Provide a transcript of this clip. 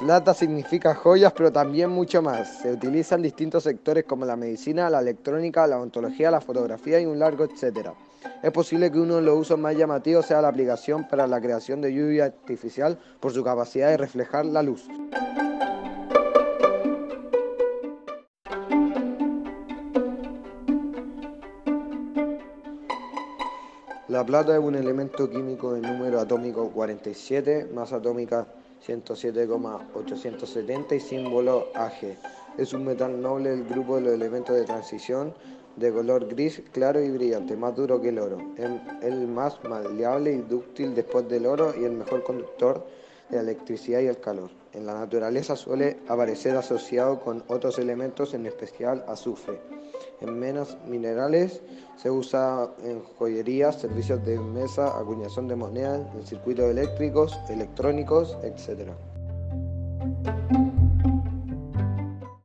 Plata significa joyas, pero también mucho más. Se utiliza en distintos sectores como la medicina, la electrónica, la odontología, la fotografía y un largo etcétera. Es posible que uno de los usos más llamativos sea la aplicación para la creación de lluvia artificial por su capacidad de reflejar la luz. La plata es un elemento químico de número atómico 47, masa atómica 107,870 y símbolo Ag. Es un metal noble del grupo de los elementos de transición de color gris claro y brillante, más duro que el oro. Es el más maleable y dúctil después del oro y el mejor conductor la electricidad y el calor. En la naturaleza suele aparecer asociado con otros elementos, en especial azufre. En menos minerales se usa en joyería, servicios de mesa, acuñación de monedas, en circuitos eléctricos, electrónicos, etc.